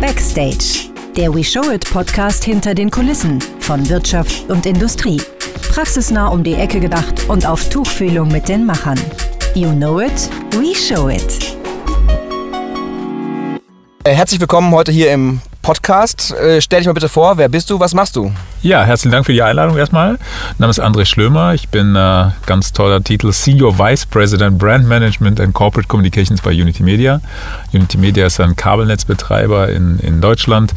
Backstage, der We Show It Podcast hinter den Kulissen von Wirtschaft und Industrie. Praxisnah um die Ecke gedacht und auf Tuchfühlung mit den Machern. You know it, we show it. Äh, Herzlich willkommen heute hier im Podcast. Äh, Stell dich mal bitte vor, wer bist du, was machst du? Ja, herzlichen Dank für die Einladung erstmal. Mein Name ist André Schlömer. Ich bin äh, ganz toller Titel Senior Vice President Brand Management and Corporate Communications bei Unity Media. Unity Media ist ein Kabelnetzbetreiber in, in Deutschland,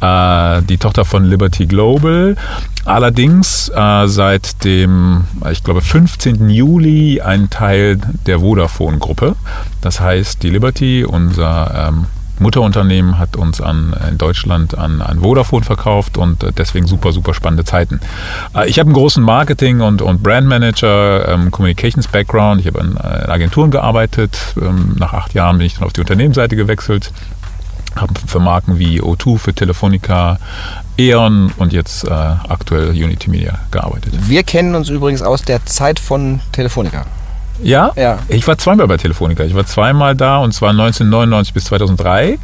äh, die Tochter von Liberty Global. Allerdings äh, seit dem, ich glaube, 15. Juli ein Teil der Vodafone-Gruppe. Das heißt, die Liberty, unser ähm, Mutterunternehmen hat uns an, in Deutschland an, an Vodafone verkauft und äh, deswegen super, super spannende Zeiten. Äh, Ich habe einen großen Marketing- und, und Brandmanager, ähm, Communications-Background. Ich habe in, äh, in Agenturen gearbeitet. Ähm, Nach acht Jahren bin ich dann auf die Unternehmensseite gewechselt. Habe für Marken wie O2, für Telefonica, E.ON und jetzt äh, aktuell Unity Media gearbeitet. Wir kennen uns übrigens aus der Zeit von Telefonica. Ja? Ja. Ich war zweimal bei Telefonica. Ich war zweimal da und zwar 1999 bis 2003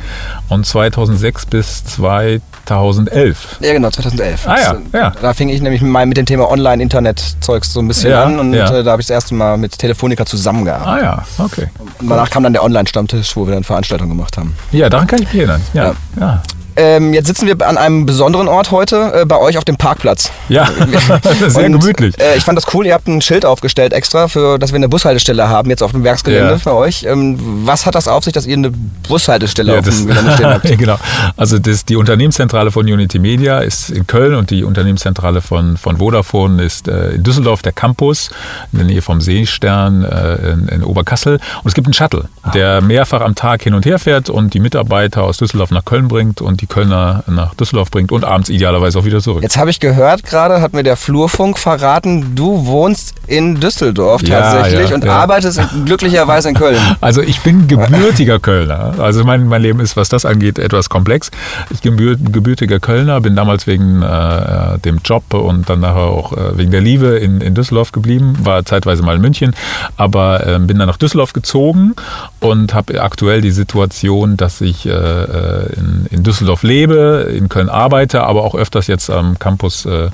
und 2006 bis 2011. Ja, genau, 2011. Ah, ja, Das, ja. Da fing ich nämlich mal mit dem Thema Online-Internet-Zeugs so ein bisschen Ja, an und ja. äh, da habe ich das erste Mal mit Telefonica zusammengearbeitet. Ah ja, okay. Und danach kam dann der Online-Stammtisch, wo wir dann Veranstaltungen gemacht haben. Ja, daran kann ich mich erinnern. Ja, ja. Ähm, jetzt sitzen wir an einem besonderen Ort heute, äh, bei euch auf dem Parkplatz. Ja, sehr Und, gemütlich. Äh, ich fand das cool, ihr habt ein Schild aufgestellt extra, für, dass wir eine Bushaltestelle haben, jetzt auf dem Werksgelände Ja. für euch. Ähm, was hat das auf sich, dass ihr eine Bushaltestelle Ja, auf dem Gelände stehen habt? genau. Also das, die Unternehmenszentrale von Unity Media ist in Köln und die Unternehmenszentrale von, von Vodafone ist äh, in Düsseldorf, der Campus, in der Nähe vom Seestern äh, in, in Oberkassel. Und es gibt einen Shuttle, der mehrfach am Tag hin und her fährt und die Mitarbeiter aus Düsseldorf nach Köln bringt und die Kölner nach Düsseldorf bringt und abends idealerweise auch wieder zurück. Jetzt habe ich gehört gerade, hat mir der Flurfunk verraten, du wohnst in Düsseldorf Ja, tatsächlich ja, und ja. arbeitest glücklicherweise in Köln. Also ich bin gebürtiger Kölner. Also mein, mein Leben ist, was das angeht, etwas komplex. Ich bin gebür- gebürtiger Kölner, bin damals wegen äh, dem Job und dann nachher auch äh, wegen der Liebe in, in Düsseldorf geblieben, war zeitweise mal in München, aber äh, bin dann nach Düsseldorf gezogen und habe aktuell die Situation, dass ich äh, äh, in, in Düsseldorf lebe, in Köln arbeite, aber auch öfters jetzt am Campus äh,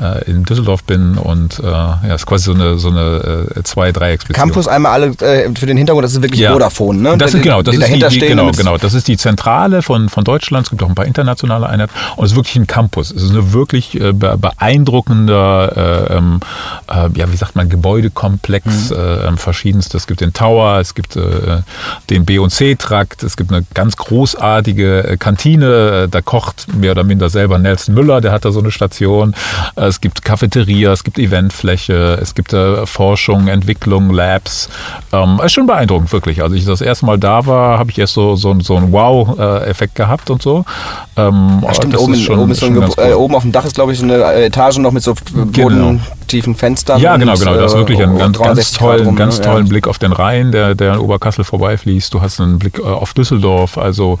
äh, in Düsseldorf bin und äh, ja, ist quasi so eine, so eine äh, Zwei-Dreiecksbeziehung. Campus einmal alle äh, für den Hintergrund, das ist wirklich Ja. Vodafone, ne? Das ist genau, das die ist die, die, genau, genau. Das ist die Zentrale von, von Deutschland. Es gibt auch ein paar internationale Einheiten. Und es ist wirklich ein Campus. Es ist eine wirklich äh, be- beeindruckender, äh, ähm, äh, ja, wie sagt man, Gebäudekomplex, Mhm. äh, ähm, verschiedenstes. Es gibt den Tower, es gibt äh, den B und C-Trakt, es gibt eine ganz großartige äh, Kantine. Äh, Da kocht mehr oder minder selber Nelson Müller, der hat da so eine Station. Äh, Es gibt Cafeteria, es gibt Eventfläche, es gibt äh, Forschung, Entwicklung, Labs. Ähm, ist schon beeindruckend, wirklich. Also ich das erste Mal da war, habe ich erst so, so, so einen Wow-Effekt gehabt und so. Ähm, Ja, stimmt, oben, ist schon- oben, ist schon ganz äh, oben auf dem Dach ist, glaube ich, eine Etage noch mit so bodentiefen Fenstern. Ja, genau, genau. Das ist äh, wirklich ein ganz, ganz 360 Grad tollen, rum, ganz tollen Ja. Blick auf den Rhein, der, der in Oberkassel vorbeifließt. Du hast einen Blick äh, auf Düsseldorf. Also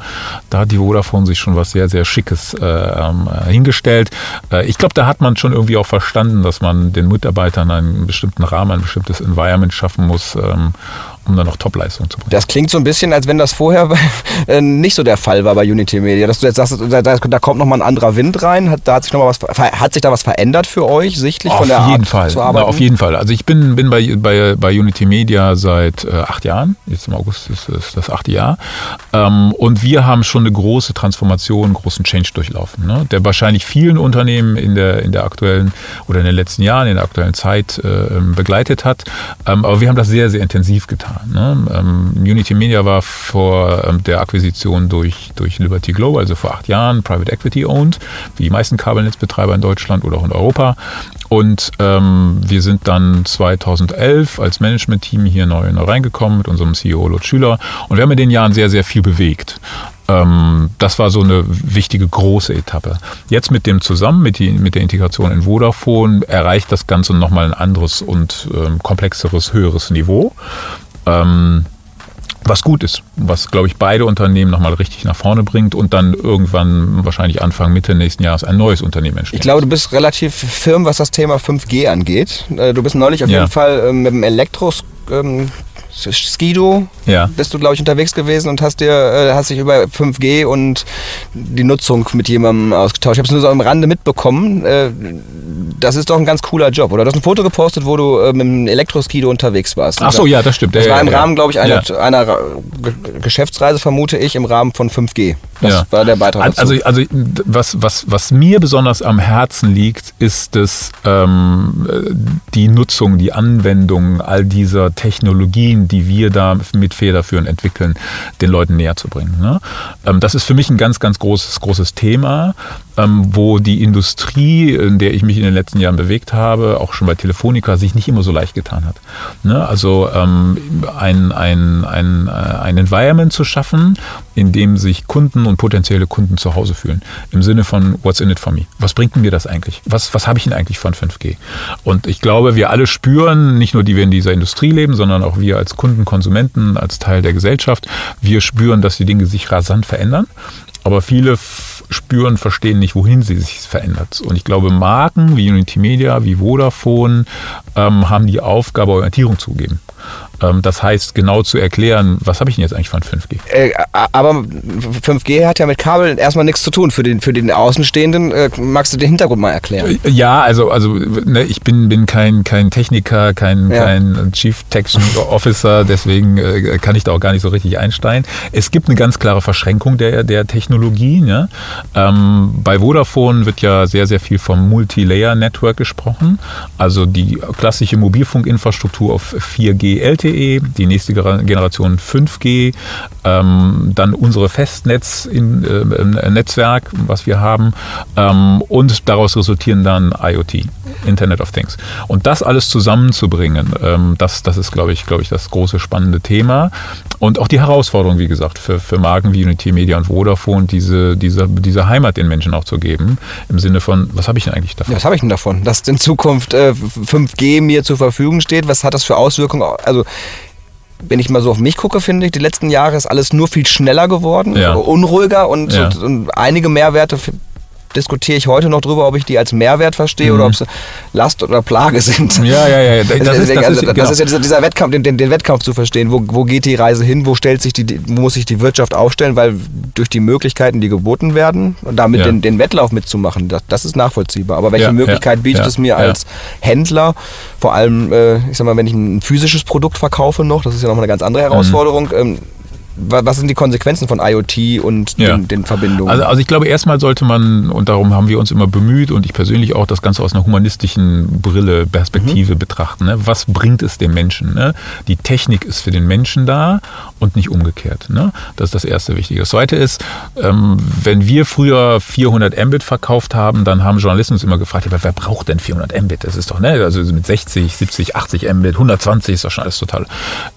da hat die Vodafone sich schon was sehr, sehr Schickes äh, ähm, äh, hingestellt. Äh, ich glaube, da hat man schon irgendwie auch verstanden, dass man den Mitarbeitern einen bestimmten Rahmen, ein bestimmtes Environment schaffen muss, ähm, um dann noch Topleistung zu bringen. Das klingt so ein bisschen, als wenn das vorher äh, nicht so der Fall war bei Unity Media. Dass du jetzt sagst, da, da, kommt nochmal ein anderer Wind rein. Hat, da hat sich noch mal was, hat sich da was verändert für euch, sichtlich von Auf der jeden Art Fall. zu Na, arbeiten? auf jeden Fall. Also ich bin, bin bei, bei, bei Unity Media seit äh, acht Jahren. Jetzt im August ist, ist das achte Jahr. Ähm, und wir haben schon eine große Transformation, einen großen Change durchlaufen, ne? der wahrscheinlich vielen Unternehmen in der, in der aktuellen oder in den letzten Jahren, in der aktuellen Zeit äh, begleitet hat. Ähm, aber wir haben das sehr, sehr intensiv getan. Ne? Ähm, Unity Media war vor ähm, der Akquisition durch, durch Liberty Global, also vor acht Jahren, Private Equity owned, wie die meisten Kabelnetzbetreiber in Deutschland oder auch in Europa. Und ähm, wir sind dann 2011 als Management-Team hier neu, neu reingekommen mit unserem CEO Lutz Schüler. Und wir haben in den Jahren sehr, sehr viel bewegt. Ähm, das war so eine wichtige große Etappe. Jetzt mit dem zusammen, mit, die, mit der Integration in Vodafone, erreicht das Ganze nochmal ein anderes und ähm, komplexeres, höheres Niveau. Ähm, was gut ist, was, glaube ich, beide Unternehmen nochmal richtig nach vorne bringt und dann irgendwann wahrscheinlich Anfang, Mitte nächsten Jahres ein neues Unternehmen entsteht. Ich glaube, du bist relativ firm, was das Thema 5G angeht. Äh, Du bist neulich auf Ja. jeden Fall ähm, mit dem Elektros ähm, Skido Ja. bist du, glaube ich, unterwegs gewesen und hast dir äh, hast dich über 5G und die Nutzung mit jemandem ausgetauscht. Ich habe es nur so am Rande mitbekommen. Äh, das ist doch ein ganz cooler Job, oder? Du hast ein Foto gepostet, wo du äh, mit dem Elektroskido unterwegs warst. Ach so, ja, das stimmt. Das Ja, war im ja. Rahmen, glaube ich, einer, einer Geschäftsreise, vermute ich, im Rahmen von 5G. Das war der Beitrag dazu. Also, also was, was, was mir besonders am Herzen liegt, ist das, ähm, äh, die Nutzung, die Anwendung all dieser Technologien, die wir da mit federführend entwickeln, den Leuten näher zu bringen. Ne? Ähm, das ist für mich ein ganz, ganz großes, großes Thema, wo die Industrie, in der ich mich in den letzten Jahren bewegt habe, auch schon bei Telefonica, sich nicht immer so leicht getan hat. Ne? Also ähm, ein, ein, ein, äh, ein Environment zu schaffen, in dem sich Kunden und potenzielle Kunden zu Hause fühlen. Im Sinne von What's in it for me? Was bringt mir das eigentlich? Was, was habe ich denn eigentlich von 5G? Und ich glaube, wir alle spüren, nicht nur die wir in dieser Industrie leben, sondern auch wir als Kunden, Konsumenten, als Teil der Gesellschaft, wir spüren, dass die Dinge sich rasant verändern. Aber viele spüren, verstehen nicht, wohin sie sich verändert. Und ich glaube, Marken wie Unity Media, wie Vodafone ähm, haben die Aufgabe, Orientierung zu geben. Ähm, das heißt, genau zu erklären, was habe ich denn jetzt eigentlich von 5G? Äh, aber 5G hat ja mit Kabel erstmal nichts zu tun. Für den, für den Außenstehenden äh, magst du den Hintergrund mal erklären? Ja, also, also ne, ich bin, bin kein, kein Techniker, kein, Ja. kein Chief Technical Officer, deswegen äh, kann ich da auch gar nicht so richtig einsteigen. Es gibt eine ganz klare Verschränkung der, der Technologien. Ja? Ähm, bei Vodafone wird ja sehr, sehr viel vom Multilayer-Network gesprochen, also die klassische Mobilfunkinfrastruktur auf 4G LTE, die nächste Generation 5G, ähm, dann unsere Festnetz-Netzwerk, was wir haben, ähm, und daraus resultieren dann IoT, Internet of Things. Und das alles zusammenzubringen, ähm, das, das ist, glaube ich, glaube ich, das große spannende Thema. Und auch die Herausforderung, wie gesagt, für, für Marken wie Unity Media und Vodafone, diese, diese, diese Heimat den Menschen auch zu geben, im Sinne von, was habe ich denn eigentlich davon? Ja, was habe ich denn davon? Dass in Zukunft äh, 5G mir zur Verfügung steht, was hat das für Auswirkungen? Also, wenn ich mal so auf mich gucke, finde ich, die letzten Jahre ist alles nur viel schneller geworden, Ja. unruhiger und, Ja. und, einige Mehrwerte diskutiere ich heute noch drüber, ob ich die als Mehrwert verstehe oder ob sie Last oder Plage sind. Ja, ja, ja. Das ist, das Deswegen, ist, also, das genau. ist ja dieser, dieser Wettkampf, den, den, den Wettkampf zu verstehen. Wo, wo geht die Reise hin? Wo stellt sich die, wo muss sich die Wirtschaft aufstellen? Weil durch die Möglichkeiten, die geboten werden, und damit Ja. den, den Wettlauf mitzumachen, das, das ist nachvollziehbar. Aber welche Ja, Möglichkeit bietet es mir als Händler? Vor allem, äh, ich sag mal, wenn ich ein physisches Produkt verkaufe noch, das ist ja nochmal eine ganz andere Herausforderung. Ähm, wa- was sind die Konsequenzen von IoT und Ja. den, den Verbindungen? Also, also ich glaube, erstmal sollte man, und darum haben wir uns immer bemüht und ich persönlich auch, das Ganze aus einer humanistischen Brille, Perspektive betrachten. Ne? Was bringt es dem Menschen? Ne? Die Technik ist für den Menschen da und nicht umgekehrt. Ne? Das ist das erste Wichtige. Das zweite ist, ähm, wenn wir früher 400 Mbit verkauft haben, dann haben Journalisten uns immer gefragt, aber wer braucht denn 400 Mbit? Das ist doch, ne, also mit 60, 70, 80 Mbit, 120 ist doch schon alles total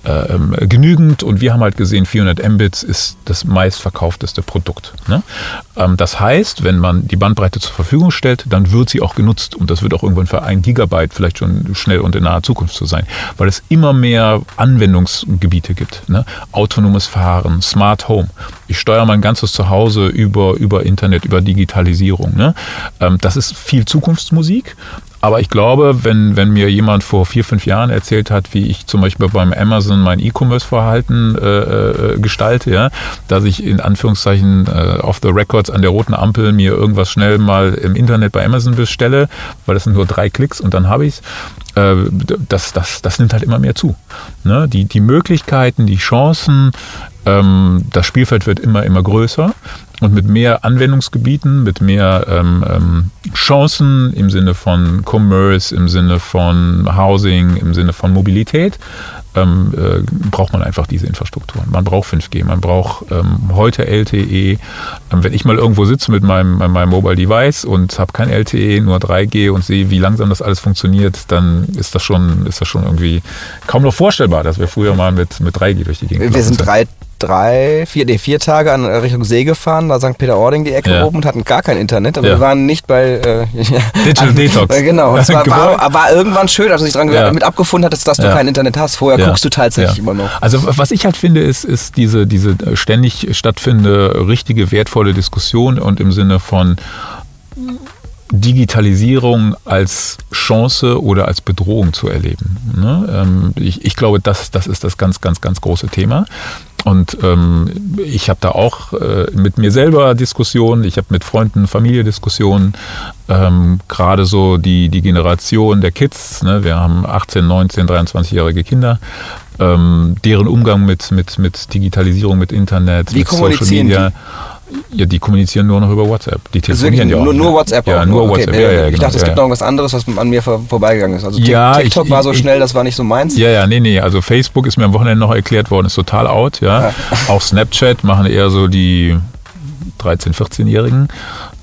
äh, ähm, genügend und wir haben halt gesehen, 400 Mbits ist das meistverkaufteste Produkt. Ne? Ähm, das heißt, wenn man die Bandbreite zur Verfügung stellt, dann wird sie auch genutzt und das wird auch irgendwann für ein Gigabyte vielleicht schon schnell und in naher Zukunft zu sein, weil es immer mehr Anwendungsgebiete gibt. Ne? Autonomes Fahren, Smart Home. Ich steuere mein ganzes Zuhause über, über Internet, über Digitalisierung. Ne? Ähm, das ist viel Zukunftsmusik. Aber ich glaube, wenn, wenn mir jemand vor vier, fünf Jahren erzählt hat, wie ich zum Beispiel beim Amazon mein E-Commerce-Verhalten äh, äh, gestalte, ja, dass ich in Anführungszeichen äh, off the records an der roten Ampel mir irgendwas schnell mal im Internet bei Amazon bestelle, weil das sind nur drei Klicks und dann habe ich es, äh, das, das, das nimmt halt immer mehr zu. Ne? Die, die Möglichkeiten, die Chancen, ähm, das Spielfeld wird immer, immer größer und mit mehr Anwendungsgebieten, mit mehr ähm, ähm, Chancen im Sinne von Commerce, im Sinne von Housing, im Sinne von Mobilität, ähm, äh, braucht man einfach diese Infrastrukturen. Man braucht 5G, man braucht ähm, heute LTE. Ähm, wenn ich mal irgendwo sitze mit meinem, meinem Mobile Device und habe kein LTE, nur 3G und sehe, wie langsam das alles funktioniert, dann ist das schon, ist das schon irgendwie kaum noch vorstellbar, dass wir früher mal mit, mit 3G durch die Gegend Wir sind drei, drei, vier, nee, vier Tage an Richtung See gefahren, da St. Peter-Ording die Ecke Ja. oben und hatten gar kein Internet, aber Ja. wir waren nicht bei äh, Digital an- Detox. Äh, Genau, es war, war, war irgendwann schön, als du dich dran Ja. mit abgefunden hattest, dass du kein Internet hast. Vorher guckst du tatsächlich immer noch. Also was ich halt finde, ist, ist diese, diese ständig stattfindende, richtige, wertvolle Diskussion und im Sinne von Digitalisierung als Chance oder als Bedrohung zu erleben. Ne? Ähm, ich, ich, glaube, das, das ist das ganz, ganz, ganz große Thema. Und ähm, ich habe da auch äh, mit mir selber Diskussionen, ich habe mit Freunden, Familie Diskussionen, ähm, gerade so die, die Generation der Kids, ne? wir haben 18, 19, 23-jährige Kinder, ähm, deren Umgang mit, mit, mit Digitalisierung, mit Internet, Wie mit Social Media. Die? Ja, die kommunizieren nur noch über WhatsApp. Die telefonieren ja auch. Nur, nur WhatsApp? Ja, nur okay. WhatsApp. Ja, ja, ich genau, dachte, es gibt noch was anderes, was an mir vorbeigegangen ist. Also ja, TikTok ich, war so ich, schnell, das war nicht so meins. Ja, ja, nee, nee. Also Facebook ist mir am Wochenende noch erklärt worden, ist total out. Ja. auch Snapchat machen eher so die 13-, 14-Jährigen.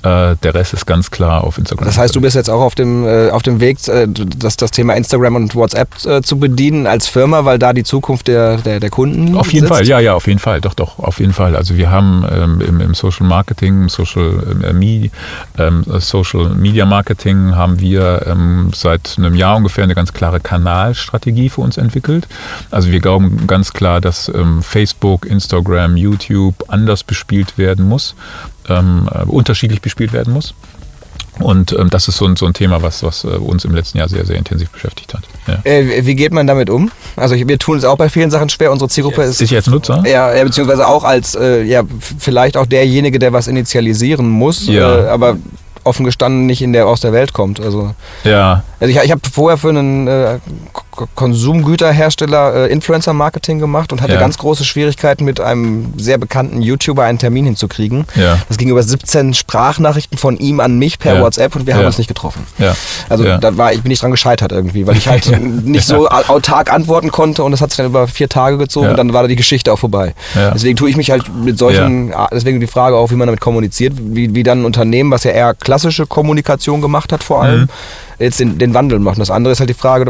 Äh, der Rest ist ganz klar auf Instagram. Das heißt, du bist jetzt auch auf dem, äh, auf dem Weg, äh, das, das Thema Instagram und WhatsApp äh, zu bedienen als Firma, weil da die Zukunft der, der, der Kunden Auf jeden sitzt? Fall, ja, ja, auf jeden Fall, doch, doch, auf jeden Fall. Also wir haben ähm, im, im, Social Marketing, Social, äh, ähm, Social Media Marketing haben wir ähm, seit einem Jahr ungefähr eine ganz klare Kanalstrategie für uns entwickelt. Also wir glauben ganz klar, dass ähm, Facebook, Instagram, YouTube anders bespielt werden muss ähm, äh, unterschiedlich bespielt werden muss. Und ähm, das ist so ein, so ein Thema, was, was äh, uns im letzten Jahr sehr, sehr intensiv beschäftigt hat. Ja. Äh, wie geht man damit um? Also wir tun es auch bei vielen Sachen schwer. Unsere Zielgruppe ist... Ich als Nutzer? Ja, beziehungsweise auch als, äh, ja, vielleicht auch derjenige, der was initialisieren muss. Ja. Äh, aber offen gestanden nicht in der aus der Welt kommt. Also, ja. also ich, ich habe vorher für einen Konsumgüterhersteller äh, Influencer-Marketing gemacht und hatte Ja. ganz große Schwierigkeiten mit einem sehr bekannten YouTuber einen Termin hinzukriegen. Ja. Das ging über 17 Sprachnachrichten von ihm an mich per Ja. WhatsApp und wir haben uns nicht getroffen. Also da war ich bin nicht dran gescheitert irgendwie, weil ich halt nicht so au- autark antworten konnte und das hat sich dann über vier Tage gezogen und dann war da die Geschichte auch vorbei. Deswegen tue ich mich halt mit solchen, deswegen die Frage auch, wie man damit kommuniziert, wie, wie dann ein Unternehmen, was ja eher klassische Kommunikation gemacht hat vor allem, Mhm. jetzt den, den Wandel macht. Das andere ist halt die Frage,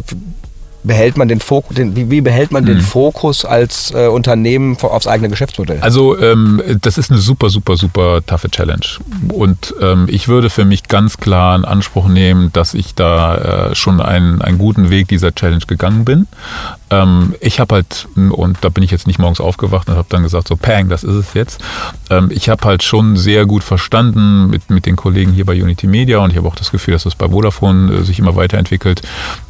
behält man den Fokus, den, wie, wie behält man den Mhm. Fokus als äh, Unternehmen aufs eigene Geschäftsmodell? Also ähm, das ist eine super, super, super taffe Challenge. Und ähm, ich würde für mich ganz klar in Anspruch nehmen, dass ich da äh, schon einen, einen guten Weg dieser Challenge gegangen bin. Ähm, ich habe halt, und da bin ich jetzt nicht morgens aufgewacht und habe dann gesagt, so Pang, das ist es jetzt. Ähm, ich habe halt schon sehr gut verstanden mit, mit den Kollegen hier bei Unity Media und ich habe auch das Gefühl, dass das bei Vodafone äh, sich immer weiterentwickelt,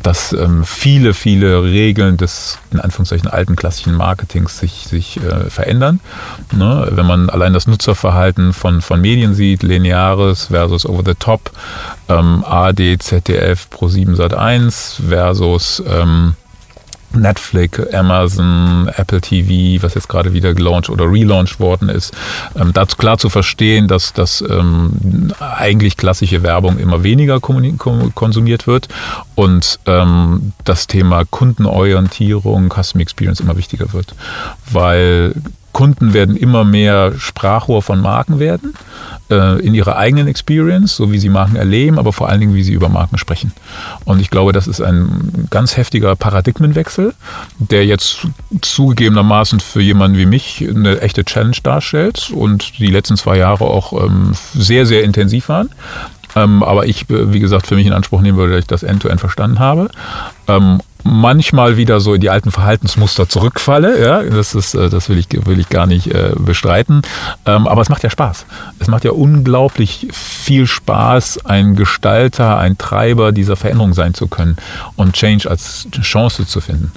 dass ähm, viele, viele Regeln des in Anführungszeichen alten klassischen Marketings sich, sich äh, verändern. Ne? Wenn man allein das Nutzerverhalten von, von Medien sieht, lineares versus over the top, ähm, ARD, ZDF, Pro7 Sat1 versus ähm, Netflix, Amazon, Apple TV, was jetzt gerade wieder gelauncht oder relaunched worden ist, ähm, dazu klar zu verstehen, dass, dass ähm, eigentlich klassische Werbung immer weniger konsumiert wird. Und ähm, das Thema Kundenorientierung, Custom Experience immer wichtiger wird, weil Kunden werden immer mehr Sprachrohr von Marken werden, äh, in ihrer eigenen Experience, so wie sie Marken erleben, aber vor allen Dingen, wie sie über Marken sprechen. Und ich glaube, das ist ein ganz heftiger Paradigmenwechsel, der jetzt zugegebenermaßen für jemanden wie mich eine echte Challenge darstellt und die letzten zwei Jahre auch ähm, sehr, sehr intensiv waren. Ähm, aber ich, äh, wie gesagt, für mich in Anspruch nehmen würde, dass ich das End-to-End verstanden habe. Ähm, manchmal wieder so in die alten Verhaltensmuster zurückfalle. Ja, das ist, äh, das will ich, will ich gar nicht äh, bestreiten. Ähm, aber es macht ja Spaß. Es macht ja unglaublich viel Spaß, ein Gestalter, ein Treiber dieser Veränderung sein zu können und Change als Chance zu finden.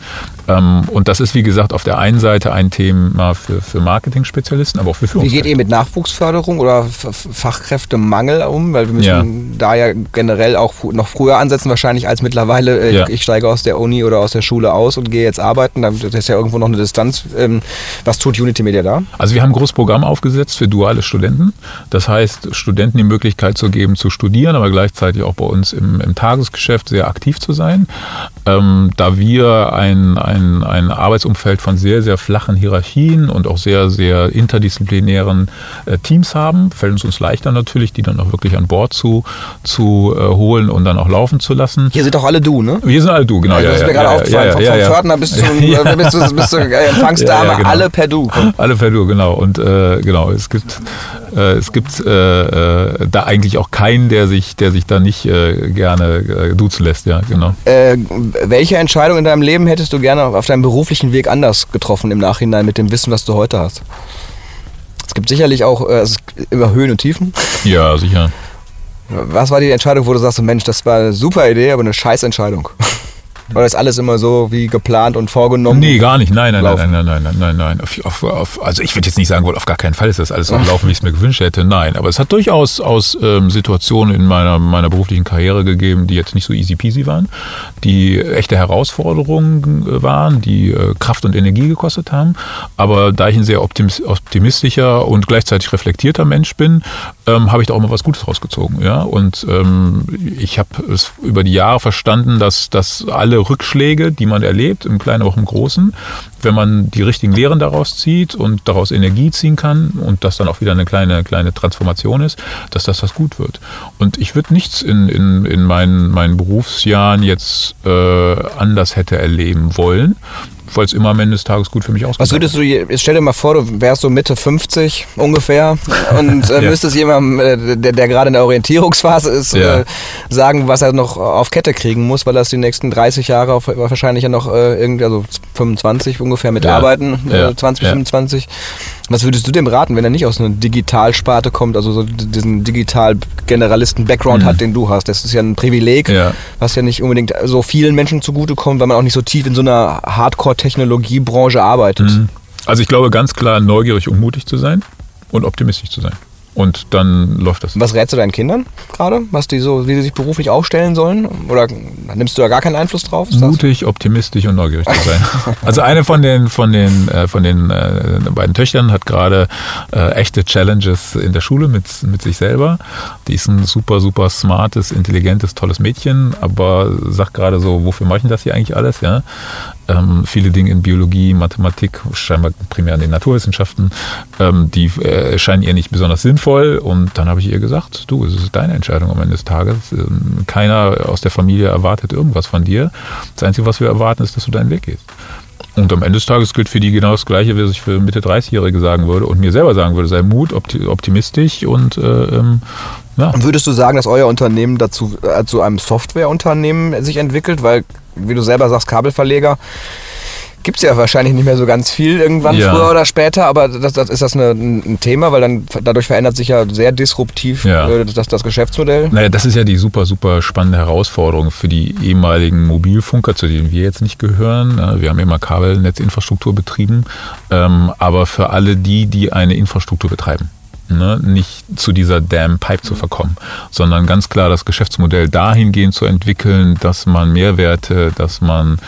Ähm, und das ist, wie gesagt, auf der einen Seite ein Thema für, für Marketing-Spezialisten, aber auch für Wie Führungskräfte. geht ihr mit Nachwuchsförderung oder Fachkräftemangel um? Weil wir müssen Ja. da ja generell auch noch früher ansetzen, wahrscheinlich als mittlerweile. Äh, Ja. Ich steige aus der Uni oder aus der Schule aus und gehe jetzt arbeiten. Da das ist ja irgendwo noch eine Distanz. Ähm, Was tut Unity Media da? Also wir haben ein großes Programm aufgesetzt für duale Studenten. Das heißt, Studenten die Möglichkeit zu geben, zu studieren, aber gleichzeitig auch bei uns im, im Tagesgeschäft sehr aktiv zu sein. Ähm, da wir ein, ein, ein Arbeitsumfeld von sehr, sehr flachen Hierarchien und auch sehr, sehr interdisziplinären äh, Teams haben, fällt es uns leichter natürlich, die dann auch wirklich an Bord zu, zu äh, holen und dann auch laufen zu lassen. Hier sind doch alle du, ne? Wir sind alle du, genau. Also das ist mir gerade aufgefallen. vom, Pförtner bis, zum, äh, bis, zur, bis zur äh, Empfangsdame, Ja, ja, genau. alle per Du. Alle per Du, genau. Und äh, genau, es gibt, es gibt äh, äh, da eigentlich auch keinen, der sich, der sich da nicht äh, gerne äh, duzen lässt, ja, genau. Äh, welche Entscheidung in deinem Leben hättest du gerne auf deinem beruflichen Weg anders getroffen im Nachhinein mit dem Wissen, was du heute hast? Es gibt sicherlich auch äh, immer Höhen und Tiefen. Ja, sicher. Was war die Entscheidung, wo du sagst, Mensch, das war eine super Idee, aber eine scheiß Entscheidung? Oder ist alles immer so wie geplant und vorgenommen? Nee, gar nicht. Nein, nein, nein, nein, nein, nein, nein, nein. Auf, auf, also ich würde jetzt nicht sagen, auf gar keinen Fall ist das alles so gelaufen, wie ich es mir gewünscht hätte. Nein, aber es hat durchaus aus ähm, Situationen in meiner, meiner beruflichen Karriere gegeben, die jetzt nicht so easy peasy waren, die echte Herausforderungen äh, waren, die äh, Kraft und Energie gekostet haben. Aber da ich ein sehr optimistischer und gleichzeitig reflektierter Mensch bin, ähm, habe ich da auch mal was Gutes rausgezogen. Ja? Und ähm, ich habe es über die Jahre verstanden, dass, dass alle Rückschläge, die man erlebt, im Kleinen auch im Großen, wenn man die richtigen Lehren daraus zieht und daraus Energie ziehen kann und das dann auch wieder eine kleine, kleine Transformation ist, dass das was gut wird. Und ich würde nichts in, in, in meinen, meinen Berufsjahren jetzt äh, anders hätte erleben wollen weil es immer am Ende des Tages gut für mich ausgeht. Was würdest du, jetzt stell dir mal vor, du wärst so Mitte 50 ungefähr und äh, ja. müsstest jemandem, äh, der, der gerade in der Orientierungsphase ist, ja. äh, sagen, was er noch auf Kette kriegen muss, weil er die nächsten 30 Jahre auf, wahrscheinlich ja noch äh, irgendwie, also 25 ungefähr mitarbeiten, ja. 20, 25. Was würdest du dem raten, wenn er nicht aus einer Digitalsparte kommt, also so diesen Digital-Generalisten-Background mhm. hat, den du hast? Das ist ja ein Privileg, was ja nicht unbedingt so vielen Menschen zugutekommt, weil man auch nicht so tief in so einer Hardcore- Technologiebranche arbeitet. Mhm. Also ich glaube ganz klar, neugierig und mutig zu sein und optimistisch zu sein. Und dann läuft das. Was rätst du deinen Kindern gerade, was die so, wie sie sich beruflich aufstellen sollen? Oder nimmst du da gar keinen Einfluss drauf? Mutig, optimistisch und neugierig zu sein. also eine von den von den äh, von den äh, beiden Töchtern hat gerade äh, echte Challenges in der Schule mit mit sich selber. Die ist ein super super smartes, intelligentes, tolles Mädchen, aber sagt gerade so, wofür mache ich das hier eigentlich alles? Ja, ähm, viele Dinge in Biologie, Mathematik, scheinbar primär in den Naturwissenschaften, ähm, die äh, scheinen ihr nicht besonders sinnvoll. Und dann habe ich ihr gesagt, du, es ist deine Entscheidung am Ende des Tages. Ähm, keiner aus der Familie erwartet irgendwas von dir. Das Einzige, was wir erwarten, ist, dass du deinen Weg gehst. Und am Ende des Tages gilt für die genau das Gleiche, wie ich für Mitte 30-Jährige sagen würde und mir selber sagen würde, sei Mut, optimistisch und äh, ähm, ja. Und würdest du sagen, dass euer Unternehmen dazu äh, zu einem Softwareunternehmen sich entwickelt? Weil, wie du selber sagst, Kabelverleger gibt es ja wahrscheinlich nicht mehr so ganz viel irgendwann ja. früher oder später, aber das, das ist das eine, ein Thema, weil dann dadurch verändert sich ja sehr disruptiv ja. Äh, das, das Geschäftsmodell. Naja, das ist ja die super, super spannende Herausforderung für die ehemaligen Mobilfunker, zu denen wir jetzt nicht gehören. Wir haben immer Kabelnetzinfrastruktur betrieben, ähm, aber für alle die, die eine Infrastruktur betreiben ne, nicht zu dieser Damn Pipe zu verkommen, sondern ganz klar das Geschäftsmodell dahingehend zu entwickeln, dass man Mehrwerte, dass man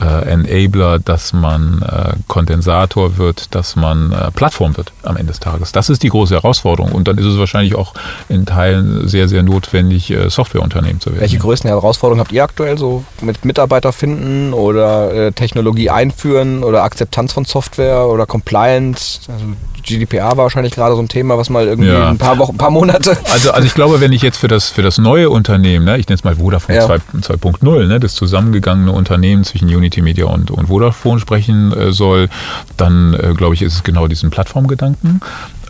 äh, Enabler, dass man äh, Kondensator wird, dass man äh, Plattform wird am Ende des Tages. Das ist die große Herausforderung. Und dann ist es wahrscheinlich auch in Teilen sehr, sehr notwendig, äh, Softwareunternehmen zu werden. Welche größten Herausforderungen habt ihr aktuell so mit Mitarbeiter finden oder äh, Technologie einführen oder Akzeptanz von Software oder Compliance? Also GDPR war wahrscheinlich gerade so ein Thema, was mal irgendwie ja. ein paar Wochen, ein paar Monate. Also, also ich glaube, wenn ich jetzt für das, für das neue Unternehmen, ne, ich nenne es mal Vodafone ja. 2.0, ne, das zusammengegangene Unternehmen zwischen Unity Media und, und Vodafone sprechen äh, soll, dann äh, glaube ich, ist es genau diesen Plattformgedanken.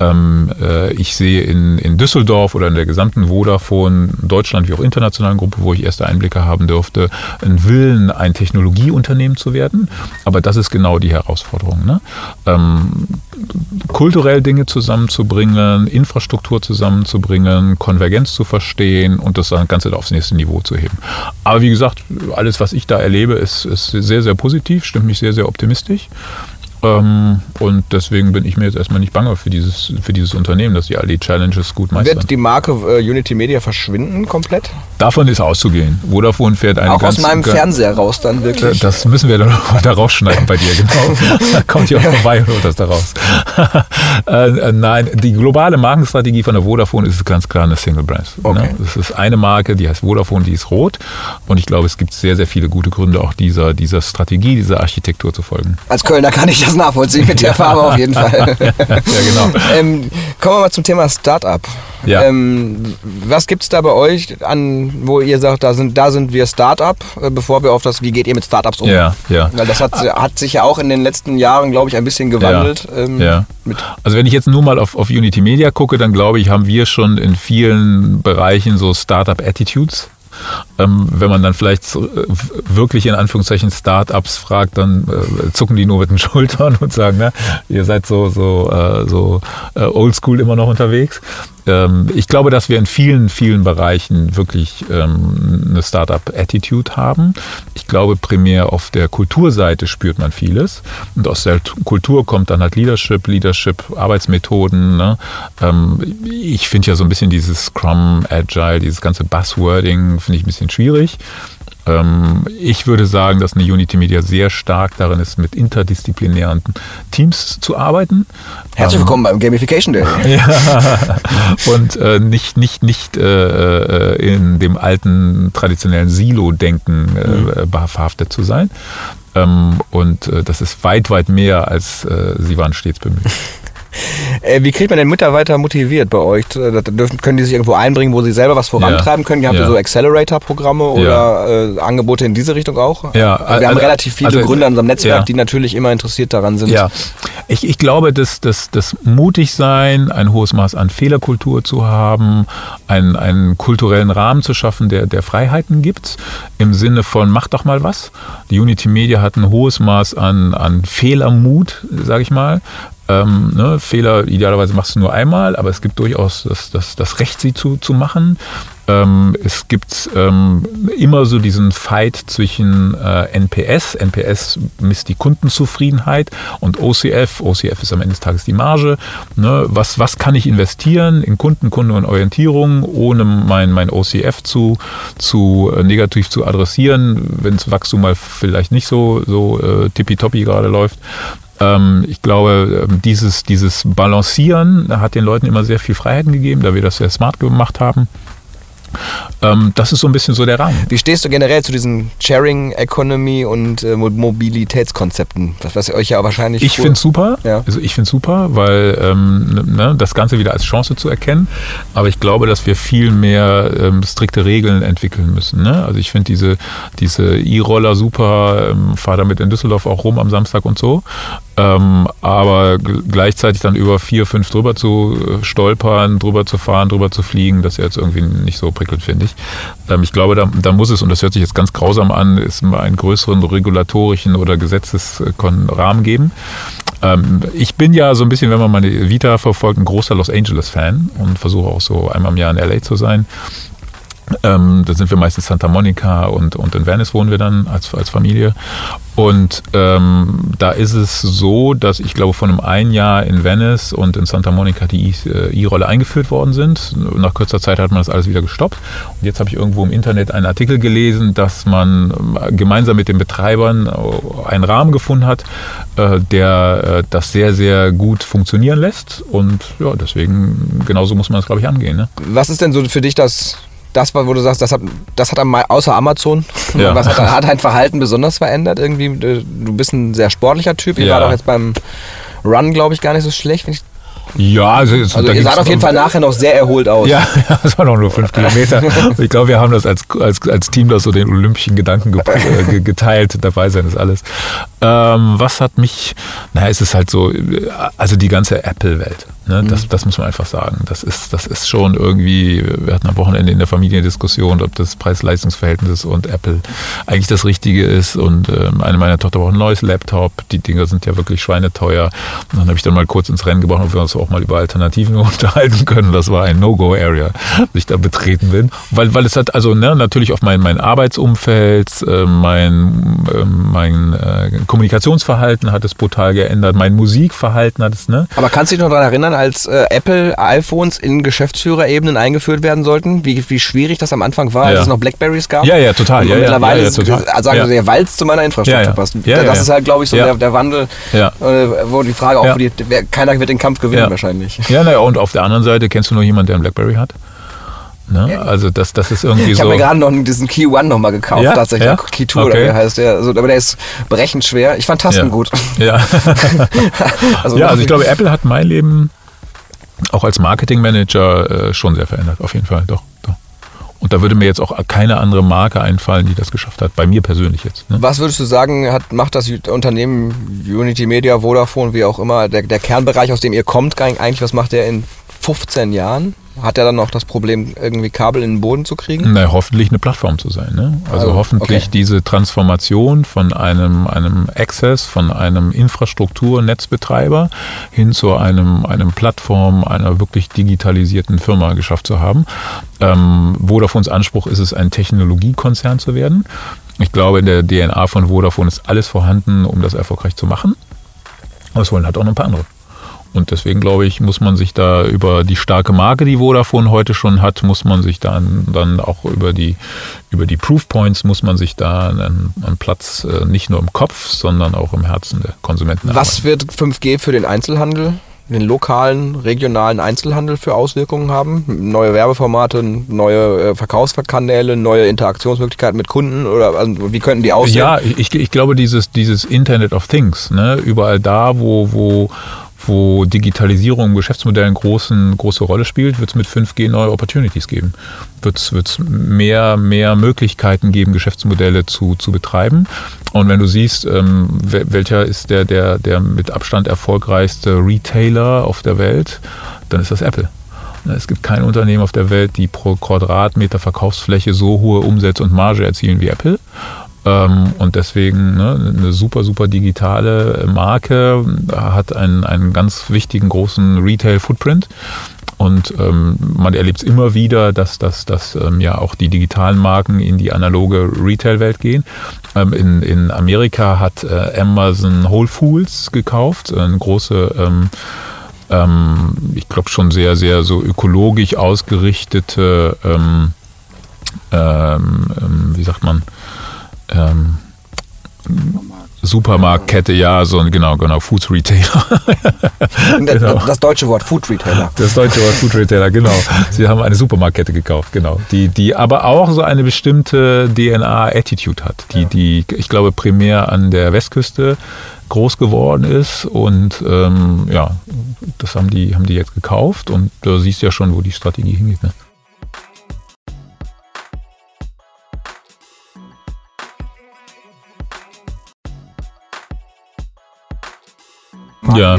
Ähm, äh, ich sehe in, in Düsseldorf oder in der gesamten Vodafone, Deutschland wie auch internationalen Gruppe, wo ich erste Einblicke haben dürfte, einen Willen, ein Technologieunternehmen zu werden. Aber das ist genau die Herausforderung. Ne? Ähm, kulturell Dinge zusammenzubringen, Infrastruktur zusammenzubringen, Konvergenz zu verstehen und das Ganze aufs nächste Niveau zu heben. Aber wie gesagt, alles, was ich da erlebe, ist, ist sehr, sehr positiv, stimmt mich sehr, sehr optimistisch. Ähm, und deswegen bin ich mir jetzt erstmal nicht bange für dieses, für dieses Unternehmen, dass die all die Challenges gut meistern. Wird die Marke äh, Unity Media verschwinden komplett? Davon ist auszugehen. Vodafone fährt eine Auch ganz, aus meinem Fernseher raus dann wirklich? Das müssen wir dann da rausschneiden bei dir, genau. da kommt ihr auch vorbei und holt das da raus. äh, äh, nein, die globale Markenstrategie von der Vodafone ist ganz klar eine Single Brand. Ne? Okay. Ne? Das ist eine Marke, die heißt Vodafone, die ist rot. Und ich glaube, es gibt sehr, sehr viele gute Gründe, auch dieser, dieser Strategie, dieser Architektur zu folgen. Als Kölner kann ich das das nachvollziehen mit der Farbe auf jeden Fall. ja, genau. Ähm, kommen wir mal zum Thema Startup. Ja. Ähm, was gibt es da bei euch an, wo ihr sagt, da sind, da sind wir Startup, äh, bevor wir auf das, wie geht ihr mit Startups um? Ja, ja. Weil das hat, hat sich ja auch in den letzten Jahren, glaube ich, ein bisschen gewandelt. Ja. Ähm, ja. also wenn ich jetzt nur mal auf, auf Unity Media gucke, dann glaube ich, haben wir schon in vielen Bereichen so Startup-Attitudes wenn man dann vielleicht äh, wirklich in Anführungszeichen Startups fragt, dann äh, zucken die nur mit den Schultern und sagen, ne, ihr seid so, so, äh, so oldschool immer noch unterwegs. Ähm, ich glaube, dass wir in vielen, vielen Bereichen wirklich ähm, eine Startup-Attitude haben. Ich glaube, primär auf der Kulturseite spürt man vieles. Und aus der Kultur kommt dann halt Leadership, Leadership, Arbeitsmethoden. Ne? Ähm, ich finde ja so ein bisschen dieses Scrum, Agile, dieses ganze Buzzwording, finde ich ein bisschen schwierig. Ähm, ich würde sagen, dass eine Unity Media sehr stark darin ist, mit interdisziplinären Teams zu arbeiten. Herzlich ähm, willkommen beim Gamification Day. ja, und äh, nicht, nicht, nicht äh, äh, in dem alten traditionellen Silo-Denken äh, mhm. verhaftet zu sein. Ähm, und das ist weit, weit mehr, als Sie waren stets bemüht. Äh, wie kriegt man denn Mitarbeiter motiviert bei euch? Da dürfen, können die sich irgendwo einbringen, wo sie selber was vorantreiben ja. können? Habt ihr ja. so Accelerator-Programme oder äh, Angebote in diese Richtung auch? Ja, wir also, haben relativ viele also, Gründer in unserem Netzwerk, die natürlich immer interessiert daran sind. Ja, ich, ich glaube, dass das, das mutig sein, ein hohes Maß an Fehlerkultur zu haben, einen, einen kulturellen Rahmen zu schaffen, der, der Freiheiten gibt, im Sinne von mach doch mal was. Die Unity Media hat ein hohes Maß an, an Fehlermut, sage ich mal. Ähm, ne, Fehler idealerweise machst du nur einmal, aber es gibt durchaus das, das, das Recht, sie zu, zu machen. Ähm, es gibt ähm, immer so diesen Fight zwischen äh, NPS. NPS misst die Kundenzufriedenheit und OCF. OCF ist am Ende des Tages die Marge. Ne? Was, was kann ich investieren in Kunden, Kunde und Orientierung, ohne mein, mein OCF zu, zu äh, negativ zu adressieren, wenn das Wachstum mal vielleicht nicht so, so äh, tippitoppi gerade läuft. Ähm, ich glaube, ähm, dieses, dieses Balancieren hat den Leuten immer sehr viel Freiheiten gegeben, da wir das sehr smart gemacht haben. Ähm, das ist so ein bisschen so der Rahmen. Wie stehst du generell zu diesen Sharing Economy und äh, Mobilitätskonzepten? Was, was euch ja wahrscheinlich. Ich finde es super. Ja. Also ich finde super, weil ähm, ne, das Ganze wieder als Chance zu erkennen. Aber ich glaube, dass wir viel mehr ähm, strikte Regeln entwickeln müssen. Ne? Also ich finde diese diese E-Roller super. Ähm, Fahre damit in Düsseldorf auch rum am Samstag und so. Ähm, aber gleichzeitig dann über vier, fünf drüber zu äh, stolpern, drüber zu fahren, drüber zu fliegen, das ist jetzt irgendwie nicht so prickelnd, finde ich. Ähm, ich glaube, da, da, muss es, und das hört sich jetzt ganz grausam an, es einen größeren regulatorischen oder Gesetzesrahmen geben. Ähm, ich bin ja so ein bisschen, wenn man meine Vita verfolgt, ein großer Los Angeles-Fan und versuche auch so einmal im Jahr in LA zu sein. Ähm, da sind wir meistens Santa Monica und, und in Venice wohnen wir dann als, als Familie. Und ähm, da ist es so, dass ich glaube, von einem ein Jahr in Venice und in Santa Monica die äh, E-Rolle eingeführt worden sind. Nach kurzer Zeit hat man das alles wieder gestoppt. Und jetzt habe ich irgendwo im Internet einen Artikel gelesen, dass man äh, gemeinsam mit den Betreibern äh, einen Rahmen gefunden hat, äh, der äh, das sehr, sehr gut funktionieren lässt. Und ja, deswegen, genauso muss man das, glaube ich, angehen. Ne? Was ist denn so für dich das das, wo du sagst, das hat, das hat außer Amazon, ja. was hat, hat dein Verhalten besonders verändert? Irgendwie, äh, du bist ein sehr sportlicher Typ. Ihr ja. war doch jetzt beim Run, glaube ich, gar nicht so schlecht, wenn ich ja, also, jetzt, also ihr sah auf jeden Fall nachher noch sehr erholt aus. Ja, ja das waren noch nur fünf Kilometer. Ich glaube, wir haben das als, als, als Team das so den olympischen Gedanken äh, geteilt. Dabei sein ist alles. Ähm, was hat mich, naja, es ist halt so, also die ganze Apple-Welt. Ne? Das, mhm. das muss man einfach sagen. Das ist, das ist schon irgendwie, wir hatten am Wochenende in der Familie Diskussion, ob das Preis-Leistungs-Verhältnis und Apple eigentlich das Richtige ist. Und ähm, eine meiner Tochter braucht ein neues Laptop. Die Dinger sind ja wirklich schweineteuer. Und dann habe ich dann mal kurz ins Rennen gebracht, ob wir uns auch mal über Alternativen unterhalten können. Das war ein No-Go-Area, dass ich da betreten bin. Weil, weil es hat also ne, natürlich auf mein, mein Arbeitsumfeld, äh, mein, äh, mein äh, Kommunikationsverhalten hat es brutal geändert, mein Musikverhalten hat es, ne? Aber kannst du dich noch daran erinnern, als äh, Apple iPhones in Geschäftsführerebenen eingeführt werden sollten, wie, wie schwierig das am Anfang war, ja. als es noch Blackberries gab? Ja, ja, total. Und ja, mittlerweile ja, ja, total. Ist, sagen ja. der Walz zu meiner Infrastruktur passt. das ist halt, glaube ich, so der, der, Wandel, äh, wo die Frage auch, die, wer, keiner wird den Kampf gewinnen wahrscheinlich. Ja, naja, und auf der anderen Seite, kennst du noch jemanden, der ein Blackberry hat? Ne? Also das, das ist irgendwie ich so. Ich habe mir gerade noch diesen Key One nochmal gekauft, ja? tatsächlich. Ja? Key 2 okay. oder wie heißt der. Also, aber der ist brechend schwer. Ich fand Tasten ja. gut. Ja. also, ja, also ich glaube, Apple hat mein Leben auch als Marketingmanager äh, schon sehr verändert. Auf jeden Fall, doch. doch. Und da würde mir jetzt auch keine andere Marke einfallen, die das geschafft hat. Bei mir persönlich jetzt. Ne? Was würdest du sagen, hat, macht das Unternehmen Unity Media, Vodafone, wie auch immer, der, der Kernbereich, aus dem ihr kommt, eigentlich, was macht der in 15 Jahren? hat er dann noch das Problem, irgendwie Kabel in den Boden zu kriegen? Na, hoffentlich eine Plattform zu sein. Ne? Also, Also, hoffentlich okay. diese Transformation von einem, einem Access, von einem Infrastrukturnetzbetreiber hin zu einem, einem Plattform einer wirklich digitalisierten Firma geschafft zu haben. Ähm, Vodafones Anspruch ist es, ein Technologiekonzern zu werden. Ich glaube, in der DNA von Vodafone ist alles vorhanden, um das erfolgreich zu machen. Aber es wollen halt auch noch ein paar andere. Und deswegen glaube ich, muss man sich da über die starke Marke, die Vodafone heute schon hat, muss man sich dann, dann auch über die, über die Proof Points, muss man sich da einen, einen Platz äh, nicht nur im Kopf, sondern auch im Herzen der Konsumenten Was wird 5G für den Einzelhandel, den lokalen, regionalen Einzelhandel für Auswirkungen haben? Neue Werbeformate, neue äh, Verkaufskanäle, neue Interaktionsmöglichkeiten mit Kunden oder also, wie könnten die aussehen? Ja, ich, ich glaube, dieses, dieses Internet of Things, ne, überall da, wo, wo, wo Digitalisierung im Geschäftsmodell eine großen, große Rolle spielt, wird es mit 5G neue Opportunities geben. Wird es mehr, mehr Möglichkeiten geben, Geschäftsmodelle zu, zu betreiben. Und wenn du siehst, ähm, wel- welcher ist der, der, der mit Abstand erfolgreichste Retailer auf der Welt, dann ist das Apple. Es gibt kein Unternehmen auf der Welt, die pro Quadratmeter Verkaufsfläche so hohe Umsätze und Marge erzielen wie Apple. Ähm, und deswegen ne, eine super, super digitale Marke hat einen, einen ganz wichtigen großen Retail-Footprint. Und ähm, man erlebt es immer wieder, dass, dass, dass ähm, ja auch die digitalen Marken in die analoge Retail-Welt gehen. Ähm, in, in Amerika hat äh, Amazon Whole Foods gekauft, eine große ähm, ähm, ich glaube schon sehr, sehr so ökologisch ausgerichtete, wie sagt man, ähm, Supermarktkette, ja, so ein, genau, genau, Food Retailer. genau. Das deutsche Wort Food Retailer. Das deutsche Wort Food Retailer, genau. Sie haben eine Supermarktkette gekauft, genau. Die, die aber auch so eine bestimmte DNA-Attitude hat, die, die, ich glaube, primär an der Westküste groß geworden ist und ähm, ja, das haben die, haben die jetzt gekauft und da siehst du ja schon, wo die Strategie hingeht. Ne? Ja.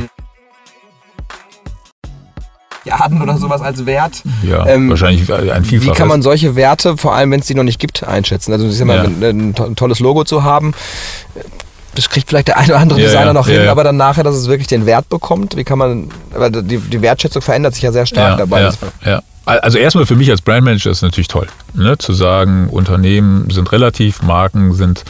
Milliarden oder sowas als Wert. Ja, Ähm, wahrscheinlich ein Wie Vielfaches. kann man solche Werte, vor allem wenn es die noch nicht gibt, einschätzen? Also ich sag mal, Ja. ein, ein to- ein tolles Logo zu haben, das kriegt vielleicht der eine oder andere Ja, Designer noch ja, hin, ja. aber dann nachher, dass es wirklich den Wert bekommt, wie kann man, aber die, die Wertschätzung verändert sich ja sehr stark dabei. Ja, ja. Also erstmal für mich als Brandmanager ist es natürlich toll, ne, zu sagen, Unternehmen sind relativ, Marken sind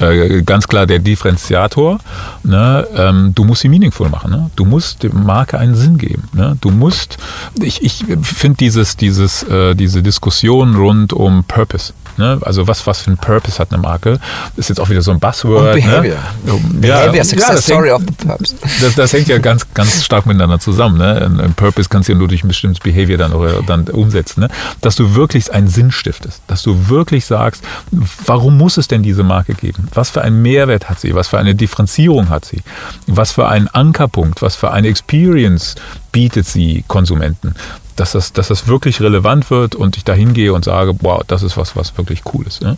äh, ganz klar der Differenziator. Ne, ähm, du musst sie meaningful machen. Ne? Du musst der Marke einen Sinn geben. Ne? Du musst, ich, ich finde dieses, dieses, äh, diese Diskussion rund um Purpose. Ne? Also was, was für ein Purpose hat eine Marke? ist jetzt auch wieder so ein Buzzword. Und Behavior. Ne? Behavior, Success das Story hängt- of the Purpose. das, das hängt ja ganz, ganz stark miteinander zusammen. Ne? Ein, ein Purpose kannst du ja nur durch ein bestimmtes Behavior dann, oder, dann umsetzen. Ne? Dass du wirklich einen Sinn stiftest. Dass du wirklich sagst, warum muss es denn diese Marke geben? Was für einen Mehrwert hat sie? Was für eine Differenzierung hat sie? Was für einen Ankerpunkt? Was für eine Experience bietet sie Konsumenten? Dass das, dass das wirklich relevant wird und ich da hingehe und sage, wow, das ist was, was wirklich cool ist. Ne?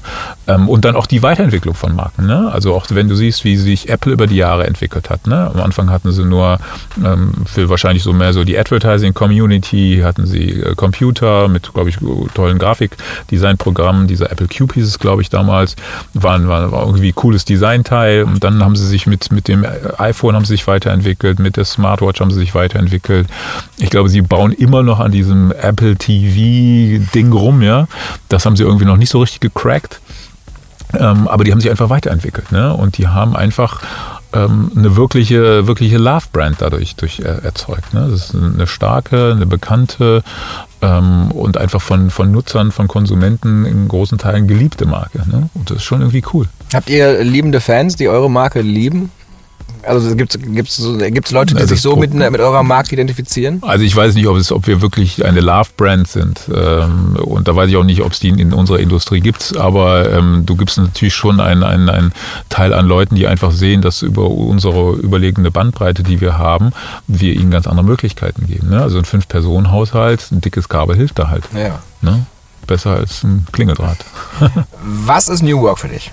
Und dann auch die Weiterentwicklung von Marken. Ne? Also auch wenn du siehst, wie sich Apple über die Jahre entwickelt hat. Ne? Am Anfang hatten sie nur ähm, für wahrscheinlich so mehr so die Advertising Community, hatten sie äh, Computer mit, glaube ich, tollen Grafikdesignprogrammen. Dieser Apple Cube hieß es, glaube ich, damals. War, war, war irgendwie cooles Designteil. Und dann haben sie sich mit, mit dem iPhone haben sie sich weiterentwickelt, mit der Smartwatch haben sie sich weiterentwickelt. Ich glaube, sie bauen immer noch an diesem Apple TV-Ding rum, ja. Das haben sie irgendwie noch nicht so richtig gecrackt. Ähm, aber die haben sich einfach weiterentwickelt, ne? Und die haben einfach ähm, eine wirkliche, wirkliche Love-Brand dadurch durch, äh, erzeugt. Ne? Das ist eine starke, eine bekannte ähm, und einfach von, von Nutzern, von Konsumenten in großen Teilen geliebte Marke. Ne? Und das ist schon irgendwie cool. Habt ihr liebende Fans, die eure Marke lieben? Also gibt es Leute, die das sich so mit, mit eurer Marke identifizieren? Also ich weiß nicht, ob, es, ob wir wirklich eine Love-Brand sind. Ähm, und da weiß ich auch nicht, ob es die in, in unserer Industrie gibt. Aber ähm, du gibst natürlich schon einen, einen, einen Teil an Leuten, die einfach sehen, dass über unsere überlegene Bandbreite, die wir haben, wir ihnen ganz andere Möglichkeiten geben. Ne? Also ein Fünf-Personen-Haushalt, ein dickes Kabel hilft da halt. Ja. Ne? Besser als ein Klingeldraht. Was ist New Work für dich?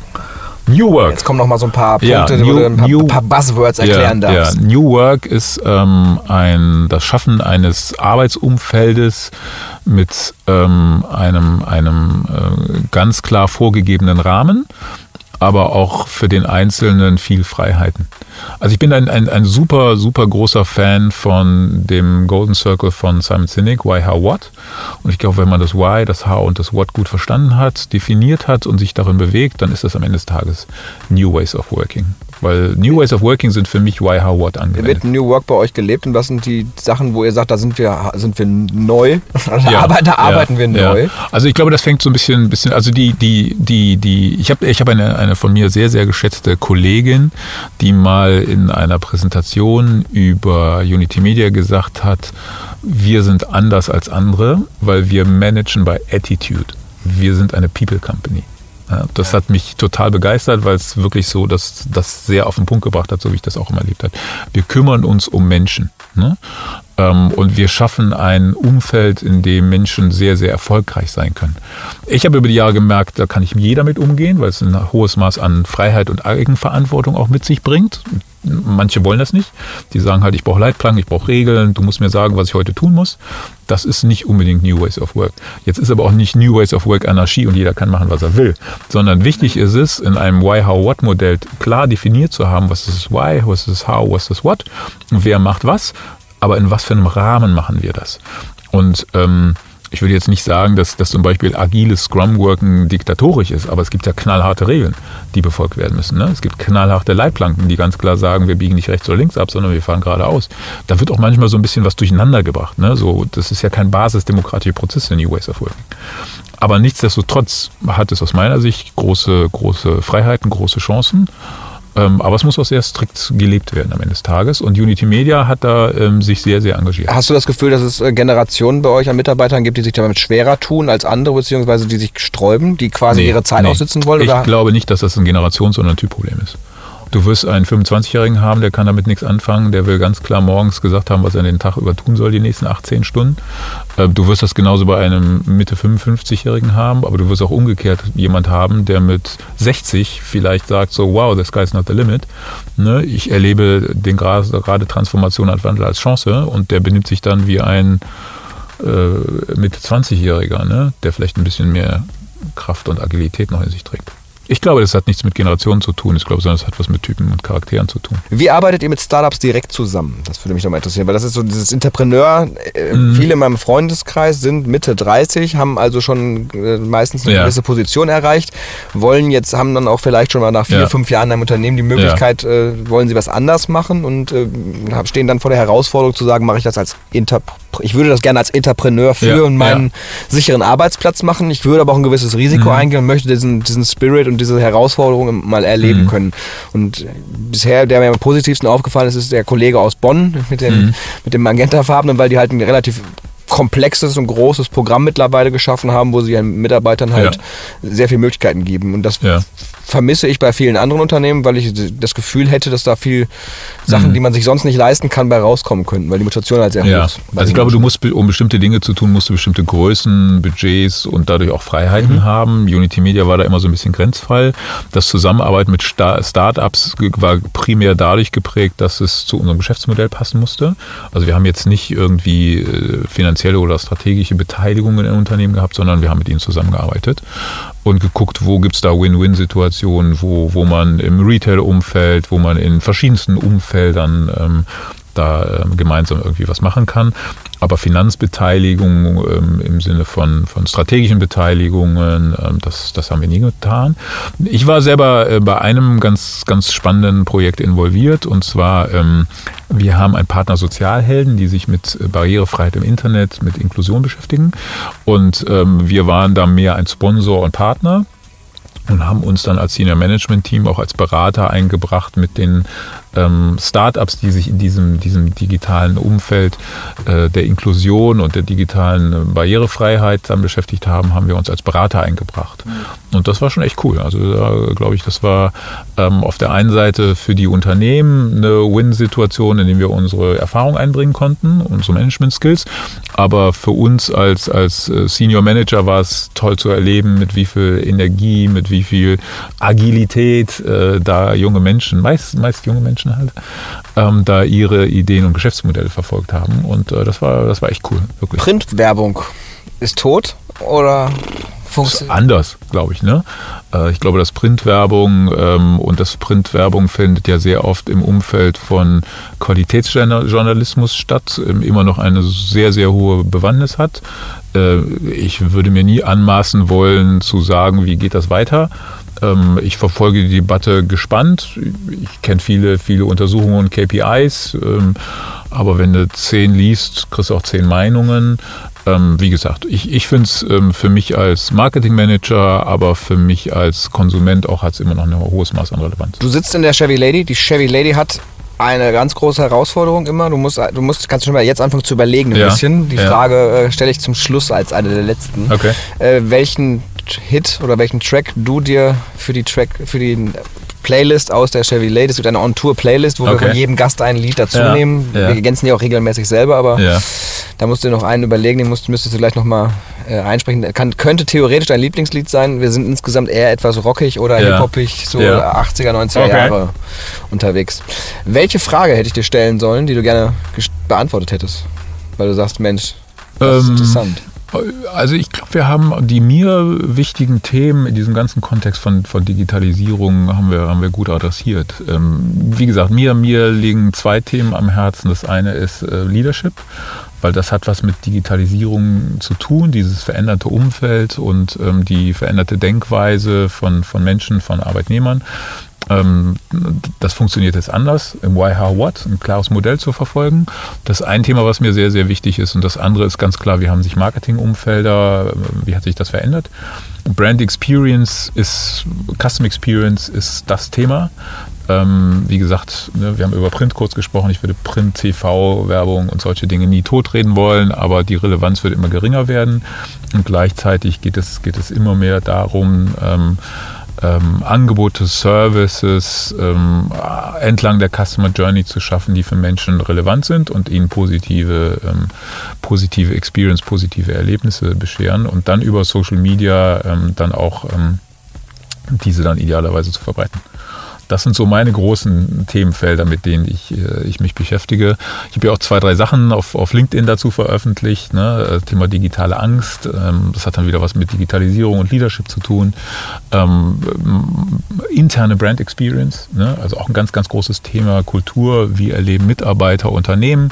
New Work. Jetzt kommen noch mal so ein paar Punkte, Ja, New- du ein paar, New- paar Buzzwords erklären ja, darfst. Ja. New Work ist ähm, ein, das Schaffen eines Arbeitsumfeldes mit ähm, einem, einem äh, ganz klar vorgegebenen Rahmen, aber auch für den Einzelnen viel Freiheiten. Also ich bin ein, ein, ein super, super großer Fan von dem Golden Circle von Simon Sinek, Why, How, What. Und ich glaube, wenn man das Why, das How und das What gut verstanden hat, definiert hat und sich darin bewegt, dann ist das am Ende des Tages New Ways of Working. Weil New Ways of Working sind für mich Why, How, What angewendet. Wird New Work bei euch gelebt und was sind die Sachen, wo ihr sagt, da sind wir, sind wir neu? Da, Ja, arbeit- da ja, arbeiten wir ja. neu. Also ich glaube, das fängt so ein bisschen, bisschen also die, die, die, die, ich habe ich hab eine, eine von mir sehr, sehr geschätzte Kollegin, die mal in einer Präsentation über Unity Media gesagt hat, wir sind anders als andere, weil wir managen bei Attitude. Wir sind eine People Company. Das hat mich total begeistert, weil es wirklich so das, das sehr auf den Punkt gebracht hat, so wie ich das auch immer erlebt habe. Wir kümmern uns um Menschen. Ne? Ähm, und wir schaffen ein Umfeld, in dem Menschen sehr, sehr erfolgreich sein können. Ich habe über die Jahre gemerkt, da kann ich jeder mit umgehen, weil es ein hohes Maß an Freiheit und Eigenverantwortung auch mit sich bringt. Manche wollen das nicht. Die sagen halt, ich brauche Leitplanken, ich brauche Regeln, du musst mir sagen, was ich heute tun muss. Das ist nicht unbedingt New Ways of Work. Jetzt ist aber auch nicht New Ways of Work Anarchie und jeder kann machen, was er will. Sondern wichtig ist es, in einem Why, How, What Modell klar definiert zu haben, was ist das Why, was ist das How, was ist das What wer macht was, aber in was für einem Rahmen machen wir das. Und ähm, ich würde jetzt nicht sagen, dass, dass zum Beispiel agiles Scrum-Worken diktatorisch ist, aber es gibt ja knallharte Regeln, die befolgt werden müssen. Ne? Es gibt knallharte Leitplanken, die ganz klar sagen, wir biegen nicht rechts oder links ab, sondern wir fahren geradeaus. Da wird auch manchmal so ein bisschen was durcheinander gebracht. Ne? So, das ist ja kein basisdemokratischer Prozess in New Ways of Working. Aber nichtsdestotrotz hat es aus meiner Sicht große, große Freiheiten, große Chancen. Ähm, aber es muss auch sehr strikt gelebt werden am Ende des Tages. Und Unity Media hat da ähm, sich sehr, sehr engagiert. Hast du das Gefühl, dass es äh, Generationen bei euch an Mitarbeitern gibt, die sich damit schwerer tun als andere, beziehungsweise die sich sträuben, die quasi Nee, ihre Zeit nee. aussitzen wollen? Ich Oder? glaube nicht, dass das ein Generations- oder ein Typproblem ist. Du wirst einen 25-Jährigen haben, der kann damit nichts anfangen, der will ganz klar morgens gesagt haben, was er den Tag über tun soll, die nächsten 18 Stunden. Äh, Du wirst das genauso bei einem Mitte 55-Jährigen haben, aber du wirst auch umgekehrt jemand haben, der mit 60 vielleicht sagt so, wow, the sky's not the limit. Ne? Ich erlebe den gerade gerade Transformation und Wandel als Chance und der benimmt sich dann wie ein äh, Mitte 20-Jähriger, ne? der vielleicht ein bisschen mehr Kraft und Agilität noch in sich trägt. Ich glaube, das hat nichts mit Generationen zu tun, ich glaube, sondern es hat was mit Typen und Charakteren zu tun. Wie arbeitet ihr mit Startups direkt zusammen? Das würde mich nochmal interessieren, weil das ist so dieses Entrepreneur. Äh, Mhm. Viele in meinem Freundeskreis sind Mitte 30, haben also schon äh, meistens eine Ja. gewisse Position erreicht, wollen jetzt, haben dann auch vielleicht schon mal nach vier, Ja. fünf Jahren im Unternehmen die Möglichkeit, äh, wollen sie was anders machen und äh, stehen dann vor der Herausforderung zu sagen, mache ich das als Interpreneur. Ich würde das gerne als Entrepreneur für Ja, meinen ja. sicheren Arbeitsplatz machen. Ich würde aber auch ein gewisses Risiko Mhm. eingehen und möchte diesen, diesen Spirit und diese Herausforderung mal erleben Mhm. können. Und bisher, der mir am positivsten aufgefallen ist, ist der Kollege aus Bonn mit, den, Mhm. mit dem Magentafarbenen, weil die halt ein relativ komplexes und großes Programm mittlerweile geschaffen haben, wo sie ihren Mitarbeitern halt sehr viele Möglichkeiten geben. Und das Ja. vermisse ich bei vielen anderen Unternehmen, weil ich das Gefühl hätte, dass da viel Sachen, Mhm. die man sich sonst nicht leisten kann, bei rauskommen könnten, weil die Motivation halt sehr Ja, hoch ist. also ich glaube, du musst, um bestimmte Dinge zu tun, musst du bestimmte Größen, Budgets und dadurch auch Freiheiten haben. Unity Media war da immer so ein bisschen Grenzfall. Das Zusammenarbeiten mit Sta- Startups war primär dadurch geprägt, dass es zu unserem Geschäftsmodell passen musste. Also wir haben jetzt nicht irgendwie äh, finanzielle oder strategische Beteiligungen in Unternehmen gehabt, sondern wir haben mit ihnen zusammengearbeitet und geguckt, wo gibt es da Win-Win-Situationen, wo, wo man im Retail-Umfeld, wo man in verschiedensten Umfeldern ähm, da ähm, gemeinsam irgendwie was machen kann. Aber Finanzbeteiligung ähm, im Sinne von, von strategischen Beteiligungen, ähm, das, das haben wir nie getan. Ich war selber äh, bei einem ganz, ganz spannenden Projekt involviert und zwar, ähm, wir haben einen Partner Sozialhelden, die sich mit äh, Barrierefreiheit im Internet, mit Inklusion beschäftigen. Und ähm, wir waren da mehr ein Sponsor und Partner und haben uns dann als Senior Management Team auch als Berater eingebracht mit den ähm, Startups, die sich in diesem, diesem digitalen Umfeld äh, der Inklusion und der digitalen äh, Barrierefreiheit dann beschäftigt haben, haben wir uns als Berater eingebracht. Mhm. Und das war schon echt cool. Also da glaube ich, das war ähm, auf der einen Seite für die Unternehmen eine Win-Situation, in der wir unsere Erfahrung einbringen konnten, unsere Management-Skills. Aber für uns als, als äh, Senior Manager war es toll zu erleben, mit wie viel Energie, mit wie viel Agilität äh, da junge Menschen, meist, meist junge Menschen halt, ähm, da ihre Ideen und Geschäftsmodelle verfolgt haben. Und äh, das, war, das war echt cool, wirklich. Printwerbung ist tot oder funktioniert? Anders, glaube ich. Ne? Äh, ich glaube, dass Printwerbung ähm, und das Printwerbung findet ja sehr oft im Umfeld von Qualitätsjournalismus statt, ähm, immer noch eine sehr, sehr hohe Bewandtnis hat. Äh, ich würde mir nie anmaßen wollen zu sagen, wie geht das weiter. Ähm, ich verfolge die Debatte gespannt. Ich kenne viele, viele Untersuchungen und KPIs. Ähm, aber wenn du zehn liest, kriegst du auch zehn Meinungen. Ähm, wie gesagt, ich, ich finde es für mich als Marketingmanager, aber für mich als Konsument auch hat es immer noch ein hohes Maß an Relevanz. Du sitzt in der Chevy Lady. Die Chevy Lady hat eine ganz große Herausforderung immer. Du musst, du musst, kannst schon mal jetzt anfangen zu überlegen ein ja. bisschen. Die ja. Frage äh, stelle ich zum Schluss als eine der letzten. Okay. Äh, welchen Hit oder welchen Track du dir für die Track, für die Playlist aus der Chevy Lady. Es gibt eine On-Tour-Playlist, wo okay. wir von jedem Gast ein Lied dazu ja, nehmen. Ja. Wir ergänzen die auch regelmäßig selber, aber ja. da musst du dir noch einen überlegen, den musst, müsstest du gleich nochmal äh, einsprechen. Kann, könnte theoretisch dein Lieblingslied sein. Wir sind insgesamt eher etwas rockig oder hip-hoppig, so 80er, 90er okay. Jahre unterwegs. Welche Frage hätte ich dir stellen sollen, die du gerne beantwortet hättest? Weil du sagst, Mensch, das ist ähm, interessant. Also ich glaube, wir haben die mir wichtigen Themen in diesem ganzen Kontext von, von Digitalisierung haben wir, haben wir gut adressiert. Ähm, wie gesagt, mir, mir liegen zwei Themen am Herzen. Das eine ist äh, Leadership, weil das hat was mit Digitalisierung zu tun, dieses veränderte Umfeld und ähm, die veränderte Denkweise von, von Menschen, von Arbeitnehmern. Ähm, das funktioniert jetzt anders, im Why, How, What, ein klares Modell zu verfolgen. Das ist ein Thema, was mir sehr, sehr wichtig ist. Und das andere ist ganz klar, wie haben sich Marketingumfelder, wie hat sich das verändert? Brand Experience ist, Custom Experience ist das Thema. Ähm, wie gesagt, ne, wir haben über Print kurz gesprochen. Ich würde Print, TV, Werbung und solche Dinge nie totreden wollen, aber die Relevanz wird immer geringer werden. Und gleichzeitig geht es, geht es immer mehr darum, ähm, ähm, Angebote, Services ähm, entlang der Customer Journey zu schaffen, die für Menschen relevant sind und ihnen positive, ähm, positive Experience, positive Erlebnisse bescheren und dann über Social Media ähm, dann auch ähm, diese dann idealerweise zu verbreiten. Das sind so meine großen Themenfelder, mit denen ich, äh, ich mich beschäftige. Ich habe ja auch zwei, drei Sachen auf, auf LinkedIn dazu veröffentlicht. Ne? Thema digitale Angst. Ähm, das hat dann wieder was mit Digitalisierung und Leadership zu tun. Ähm, interne Brand Experience, ne? also auch ein ganz, ganz großes Thema. Kultur, wie erleben Mitarbeiter, Unternehmen.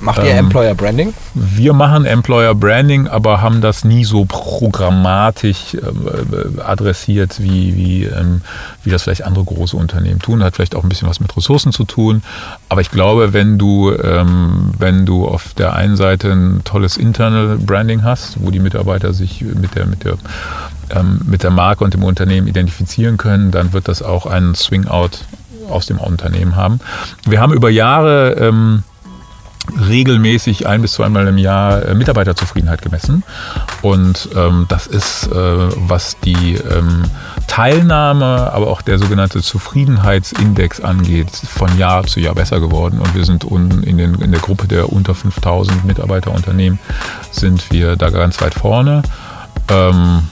Macht ihr ähm, Employer Branding? Wir machen Employer Branding, aber haben das nie so programmatisch äh, adressiert, wie, wie, ähm, wie das vielleicht andere große Unternehmen tun. Hat vielleicht auch ein bisschen was mit Ressourcen zu tun. Aber ich glaube, wenn du, ähm, wenn du auf der einen Seite ein tolles Internal Branding hast, wo die Mitarbeiter sich mit der, mit der ähm, mit der Marke und dem Unternehmen identifizieren können, dann wird das auch einen Swing-Out aus dem Unternehmen haben. Wir haben über Jahre ähm, regelmäßig ein bis zweimal im Jahr äh, Mitarbeiterzufriedenheit gemessen. Und ähm, das ist, äh, was die ähm, Teilnahme, aber auch der sogenannte Zufriedenheitsindex angeht, von Jahr zu Jahr besser geworden. Und wir sind unten in, den, in der Gruppe der unter 5000 Mitarbeiterunternehmen sind wir da ganz weit vorne. Ähm,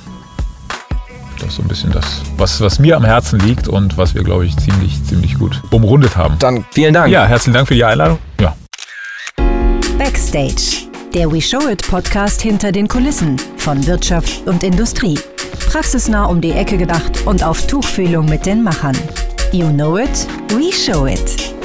das ist so ein bisschen das, was, was mir am Herzen liegt und was wir, glaube ich, ziemlich, ziemlich gut umrundet haben. Dann vielen Dank. Ja, herzlichen Dank für die Einladung. Ja. Backstage, der We Show It Podcast hinter den Kulissen von Wirtschaft und Industrie. Praxisnah um die Ecke gedacht und auf Tuchfühlung mit den Machern. You know it, we show it.